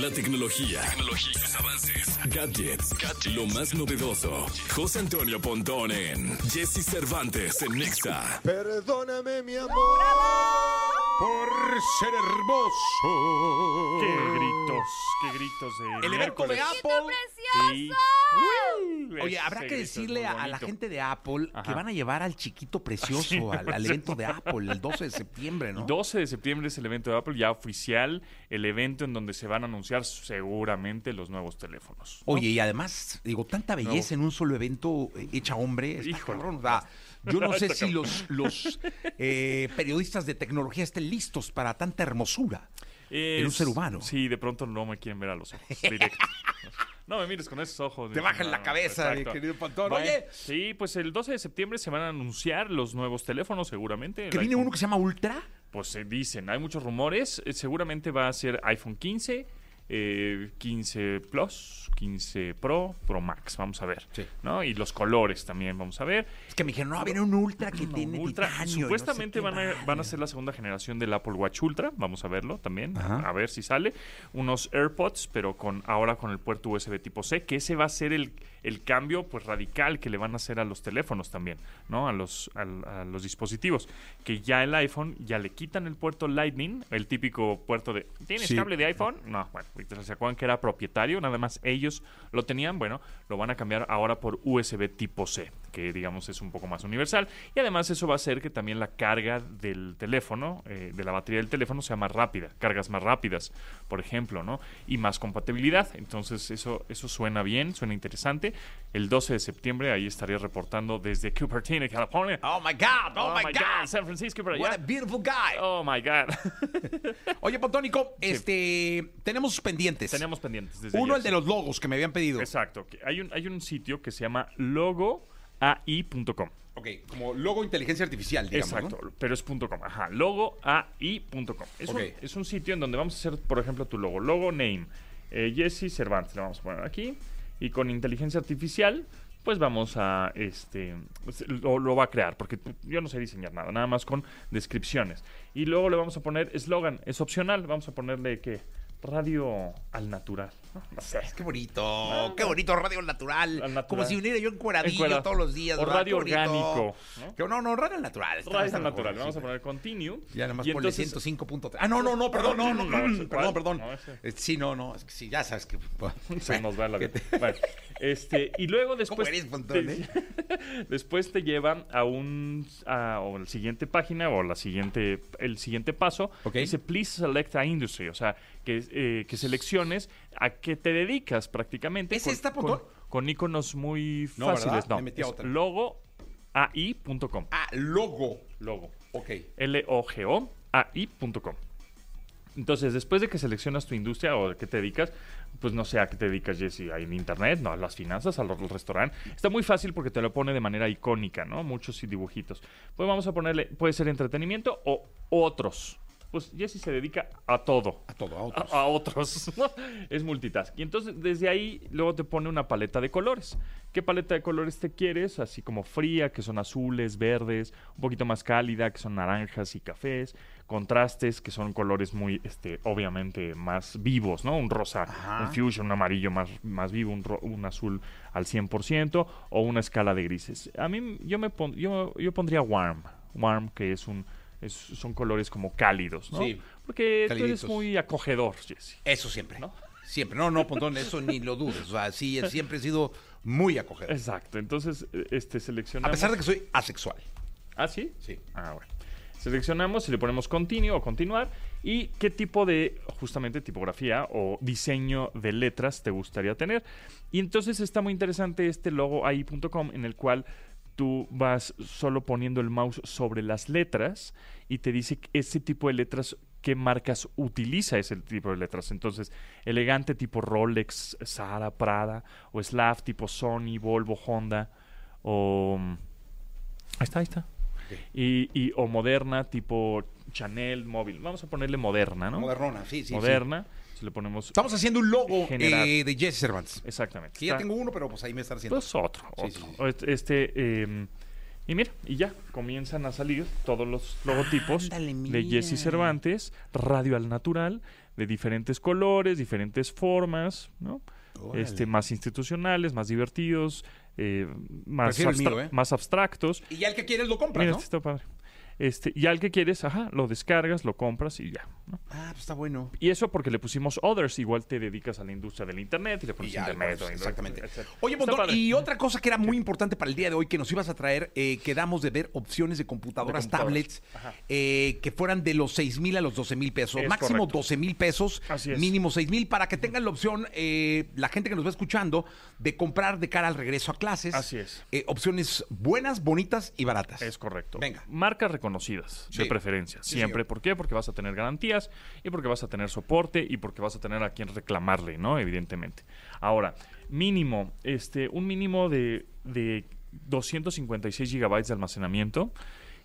La tecnología, tecnología sus avances, gadgets, lo más novedoso. José Antonio Pontón en Jesse Cervantes en Nexa. Perdóname, mi amor, por ser hermoso. ¡Qué gritos! ¡Qué gritos de El evento de. Apple. Sí. Oye, habrá que decirle a, a la gente de Apple que van a llevar al chiquito precioso al, al evento de Apple el 12 de septiembre, ¿no? El 12 de septiembre es el evento de Apple ya oficial, el evento en donde se van a anunciar seguramente los nuevos teléfonos. ¿no? Oye, y además, digo, tanta belleza en un solo evento eh, hecha hombre. está Híjole. cabrón, o sea, yo no sé si los, los eh, periodistas de tecnología estén listos para tanta hermosura en un ser humano. Sí, de pronto no me quieren ver a los ojos directo. No me mires con esos ojos. Te bajan la cabeza, mi querido Pantón. Bueno, Oye. Sí, pues el 12 de septiembre se van a anunciar los nuevos teléfonos seguramente. Que viene iPhone- uno que se llama Ultra. Pues se dicen, hay muchos rumores. eh, seguramente va a ser iPhone 15, eh, 15 Plus, 15 Pro, Pro Max. Vamos a ver. Sí. ¿no? Y los colores también vamos a ver. Es que me dijeron, no, viene un Ultra que No, tiene Ultra, titanio. y no sé supuestamente van, a, van a ser la segunda generación del Apple Watch Ultra. Vamos a verlo también. Ajá. A ver si sale. Unos AirPods, pero con ahora con el puerto USB tipo C, que ese va a ser el, el cambio pues radical que le van a hacer a los teléfonos también, ¿no? A los, a, los dispositivos. Que ya el iPhone ya le quitan el puerto Lightning, el típico puerto de ¿tienes Sí. cable de iPhone? No, bueno, ¿se acuerdan que era propietario? Nada más ellos lo tenían, bueno, lo van a cambiar ahora por USB tipo C, que digamos es un poco más universal. Y además eso va a hacer que también la carga del teléfono, eh, de la batería del teléfono, sea más rápida, cargas más rápidas, por ejemplo, ¿no? Y más compatibilidad. Entonces eso, eso suena bien, suena interesante. El 12 de septiembre ahí estaré reportando desde Cupertino, California. Oh my God, oh, my, God. San Francisco por What a allá. beautiful guy. Oh my God. Oye, Pontónico, este, tenemos pendientes. Tenemos pendientes desde Uno, ayer, el de los logos que me habían pedido. Exacto. Hay un, hay un sitio que se llama logoai.com. Ok, como logo inteligencia artificial, digamos, ¿no? Exacto, pero es punto .com. Ajá, logoai.com. Es, un, es un sitio en donde vamos a hacer, por ejemplo, tu logo. Logo name. Eh, Jesse Cervantes, le vamos a poner aquí. Y con inteligencia artificial, pues vamos a, este, pues, lo, lo va a crear, porque yo no sé diseñar nada, nada más con descripciones. Y luego le vamos a poner eslogan, es opcional, vamos a ponerle que radio al natural. No, No sé. Qué bonito, qué bonito radio al natural. Al natural. Como si viniera yo encueradillo Encuerado. todos los días. O ¿verdad? radio orgánico, ¿no? No, no, radio al natural. Radio está al mejor, natural, sí. vamos a poner continue. Ya nada más ponle entonces- 105.3. Ah, no, no, no, perdón, no, no, perdón, perdón. ese. Eh, Sí, no, no, es que sí, ya sabes que... Se nos va la vida. te- este, y luego después. eres, eh? después te lleva a un. A, o la siguiente página o la siguiente, el siguiente paso. Ok. Dice, please select a industry. O sea, que, eh, que selecciones a qué te dedicas prácticamente. ¿Es con, esta, con, con iconos muy No, fáciles. No, Me metí a otra. logoai.com. Ah, logo. Logo. Ok. L-O-G-O-A-I.com. Entonces, después de que seleccionas tu industria o a qué te dedicas, pues no sé a qué te dedicas, Jesse, en internet, no, a las finanzas, al restaurante. Está muy fácil porque te lo pone de manera icónica, ¿no? Muchos dibujitos. Pues vamos a ponerle, puede ser entretenimiento o otros. Pues Jesse se dedica a todo. A todo, a otros. a otros. es multitask. Y entonces desde ahí luego te pone una paleta de colores. ¿Qué paleta de colores te quieres? Así como fría, que son azules, verdes, un poquito más cálida, que son naranjas y cafés, contrastes, que son colores muy, este, obviamente más vivos, ¿no? Un rosa, Ajá. un fuchsia, un amarillo más, más vivo, un, ro- un azul al 100% o una escala de grises. A mí yo me pon- yo, yo pondría warm, warm que es un es- son colores como cálidos, ¿no? Sí. Porque tú eres Caliditos. muy acogedor, Jesse. Eso siempre. ¿No? Siempre. No, no, Pontón, eso ni lo dudes. O sea, sí, siempre he sido muy acogedor. Exacto. Entonces, este A seleccionamos. pesar de que soy asexual. ¿Ah, sí? Sí. Ah, bueno. Seleccionamos y le ponemos continue o continuar. ¿Y qué tipo de, justamente, tipografía o diseño de letras te gustaría tener? Y entonces está muy interesante este logo ahí.com en el cual tú vas solo poniendo el mouse sobre las letras y te dice ese tipo de letras, qué marcas utiliza ese tipo de letras. Entonces, elegante tipo Rolex, Zara, Prada, o Slav tipo Sony, Volvo, Honda, o... Ahí está, ahí está. Y, y- o moderna tipo Chanel, móvil. Vamos a ponerle moderna, ¿no? Modernona, sí, sí. sí. Si le ponemos... Estamos haciendo un logo eh, de Jesse Cervantes. Exactamente. Que ya Está- tengo uno, pero pues ahí me están haciendo. Pues otro. Sí, otro. sí, sí. Este, este, eh, Y mira, y ya comienzan a salir todos los logotipos de Jesse Cervantes, Radio al Natural, de diferentes colores, diferentes formas, ¿no? Este, más institucionales, más divertidos, eh, más, ¿eh? más abstractos. Y ya el que quieres lo compras, ¿no? Este está padre. Este, y al que quieres, ajá, lo descargas, lo compras y ya. Ah, pues está bueno. Y eso porque le pusimos others, igual te dedicas a la industria del internet y le pones internet. exactamente. Oye, y otra cosa que era muy importante para el día de hoy que nos ibas a traer, eh, quedamos de ver opciones de computadoras, tablets, eh, que fueran de los 6 mil a los 12 mil pesos. Máximo 12 mil pesos, mínimo 6 mil, para que tengan la opción, eh, la gente que nos va escuchando, de comprar de cara al regreso a clases. Así es. opciones buenas, bonitas y baratas. Es correcto. Venga. Conocidas, de preferencia. Siempre. ¿Por qué? Porque vas a tener garantías y porque vas a tener soporte y porque vas a tener a quien reclamarle, ¿no? Evidentemente. Ahora, mínimo, este, un mínimo de, de 256 gigabytes de almacenamiento.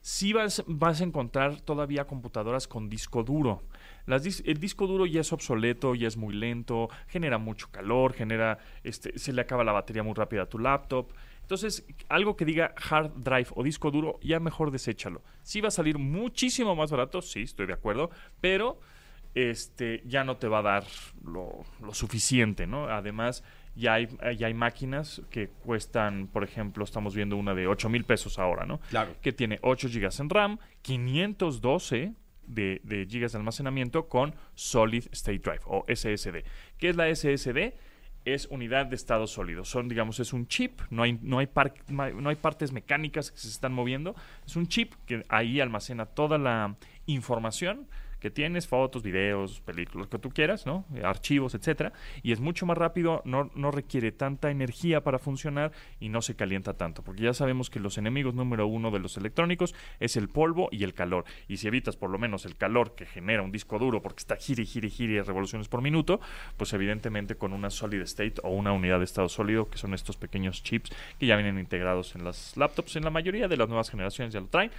Si vas, vas a encontrar todavía computadoras con disco duro. Las el disco duro ya es obsoleto, ya es muy lento, genera mucho calor, genera, este, se le acaba la batería muy rápida a tu laptop. Entonces, algo que diga hard drive o disco duro, ya mejor deséchalo. Sí va a salir muchísimo más barato, sí, estoy de acuerdo, pero este, ya no te va a dar lo, suficiente, ¿no? Además, ya hay, ya hay máquinas que cuestan, por ejemplo, estamos viendo una de 8 mil pesos ahora, ¿no? Claro. Que tiene 8 gigas en RAM, 512 de, de gigas de almacenamiento con Solid State Drive o SSD. ¿Qué es la SSD? Es unidad de estado sólido. Son, digamos, es un chip, no hay, no hay, no hay partes mecánicas que se están moviendo, es un chip que ahí almacena toda la información que tienes, fotos, videos, películas, que tú quieras, ¿no? Archivos, etcétera, y es mucho más rápido, no, no requiere tanta energía para funcionar y no se calienta tanto, porque ya sabemos que los enemigos número uno de los electrónicos es el polvo y el calor, y si evitas por lo menos el calor que genera un disco duro porque está gire, gire, gire revoluciones por minuto, pues evidentemente con una solid state o una unidad de estado sólido, que son estos pequeños chips que ya vienen integrados en las laptops, en la mayoría de las nuevas generaciones ya lo traen,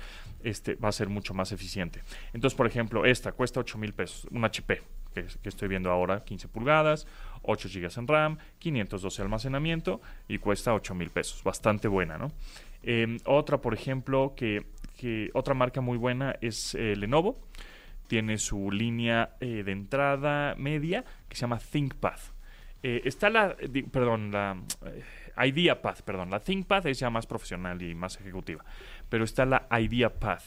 este va a ser mucho más eficiente. Entonces, por ejemplo, esta cuesta 8 mil pesos, un HP que, estoy viendo ahora, 15 pulgadas, 8 GB en RAM, 512 almacenamiento y cuesta 8 mil pesos, bastante buena, ¿no? Em, otra, por ejemplo, que, otra marca muy buena es eh, Lenovo, tiene su línea eh, de entrada media que se llama ThinkPad. Eh, está la, perdón, la IdeaPad, perdón, la ThinkPad es ya más profesional y más ejecutiva, pero está la IdeaPad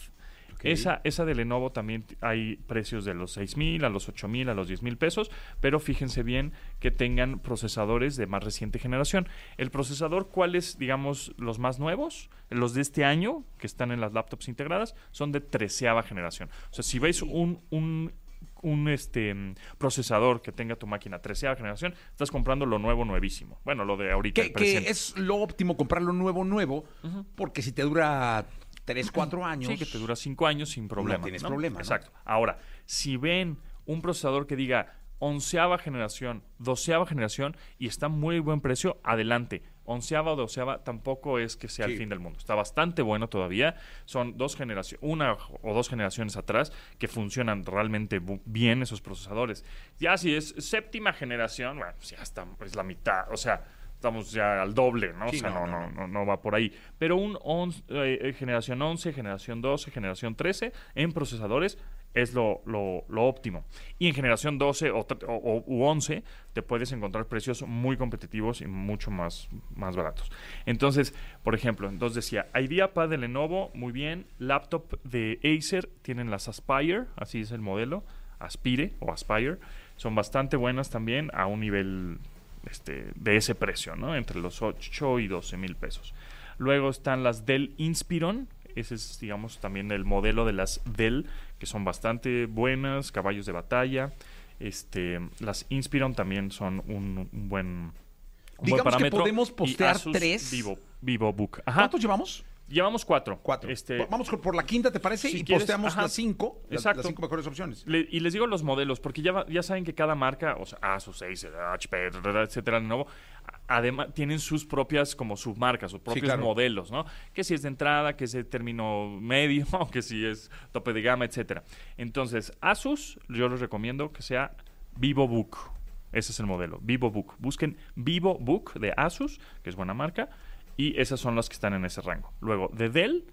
esa, esa de Lenovo también hay precios de los 6 mil a los 8 mil a los 10 mil pesos, pero fíjense bien que tengan procesadores de más reciente generación. El procesador, ¿cuáles, digamos, los más nuevos? Los de este año, que están en las laptops integradas, son de treceava generación. O sea, si veis un, un un este procesador que tenga tu máquina treceava generación, estás comprando lo nuevo nuevísimo. Bueno, lo de ahorita. Que, es lo óptimo comprar lo nuevo nuevo, porque si te dura 3, 4 años. Sí, que te dura 5 años sin problema. No tienes problema. Exacto. Ahora, si ven un procesador que diga onceava generación, doceava generación y está muy buen precio, adelante. Onceava o doceava tampoco es que sea el fin del mundo. Está bastante bueno todavía. Son dos generaciones, una o dos generaciones atrás que funcionan realmente bien esos procesadores. Ya si es séptima generación, bueno, ya está, es la mitad. O sea, estamos ya al doble, ¿no? o sea, no no, no, no, va por ahí. Pero un eh, eh, generación 11, generación 12, generación 13 en procesadores es lo, lo, óptimo. Y en generación 12 o, o, u 11 te puedes encontrar precios muy competitivos y mucho más, más baratos. Entonces, por ejemplo, entonces decía, IdeaPad de Lenovo, muy bien. Laptop de Acer, tienen las Aspire, así es el modelo, Aspire o Aspire. Son bastante buenas también a un nivel este, de ese precio, ¿no? Entre los 8 y 12 mil pesos. Luego están las Dell Inspiron, ese es, digamos, también el modelo de las Dell, que son bastante buenas, caballos de batalla. Este, las Inspiron también son un, buen, un Digamos buen parámetro. que podemos postear tres. Vivo, Vivo Book. ¿Cuántos llevamos? Llevamos cuatro. Cuatro. Este, Vamos por la quinta, ¿te parece? y posteamos las cinco. Exacto. Las, cinco mejores opciones. y les digo los modelos, porque ya, ya saben que cada marca, o sea, Asus, Acer, HP, etcétera, de nuevo, además tienen sus propias como submarcas, sus propios modelos, ¿no? Que si es de entrada, que si es término medio, que si es tope de gama, etcétera. Entonces, Asus, yo les recomiendo que sea VivoBook. Ese es el modelo, VivoBook. Busquen VivoBook de Asus, que es buena marca Y esas son las que están en ese rango. Luego, de Dell,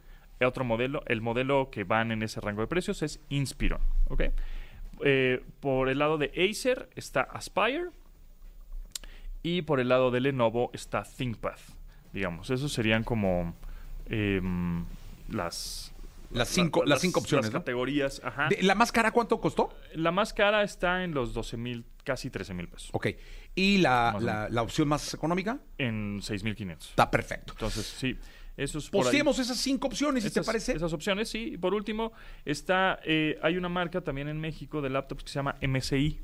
otro modelo, el modelo que van en ese rango de precios es Inspiron. ¿ok? Eh, por el lado de Acer está Aspire. Y por el lado de Lenovo está ThinkPad. Digamos, esos serían como em, las, las cinco, las, cinco opciones. Las categorías, ajá. ¿La más cara cuánto costó? La más cara está en los 12 mil, casi 13 mil pesos. Ok. ¿Y la, la, opción más económica? En 6 mil 500. Está perfecto. Entonces, sí. Eso es esas cinco opciones, si te parece. Esas opciones, sí. Y por último, está, eh, hay una marca también en México de laptops que se llama MSI,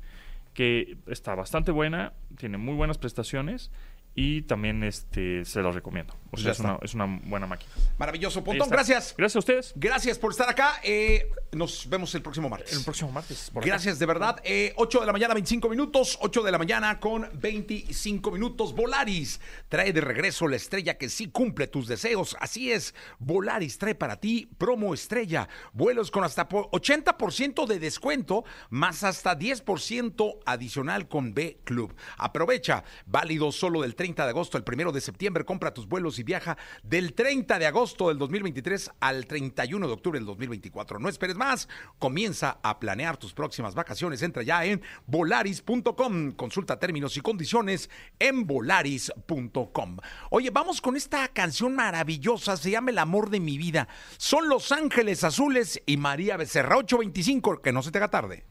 que está bastante buena, tiene muy buenas prestaciones y también este se los recomiendo. O sea, es una, es una, buena máquina. Maravilloso. Pontón, gracias. Gracias a ustedes. Gracias por estar acá. Eh, nos vemos el próximo martes. El próximo martes. gracias, de verdad. Eh, 8 de la mañana, 25 minutos. 8 de la mañana con 25 minutos. Volaris trae de regreso la estrella que sí cumple tus deseos. Así es. Volaris trae para ti promo estrella. Vuelos con hasta 80% de descuento, más hasta 10% adicional con B Club. Aprovecha. Válido solo del 30 de agosto al 1 de septiembre. Compra tus vuelos y viaja del 30 de agosto del 2023 al 31 de octubre del 2024. No esperes más. Comienza a planear tus próximas vacaciones. Entra ya en volaris.com. Consulta términos y condiciones en volaris.com. Oye, vamos con esta canción maravillosa. Se llama El amor de mi vida. Son Los Ángeles Azules y María Becerra 825. Que no se te haga tarde.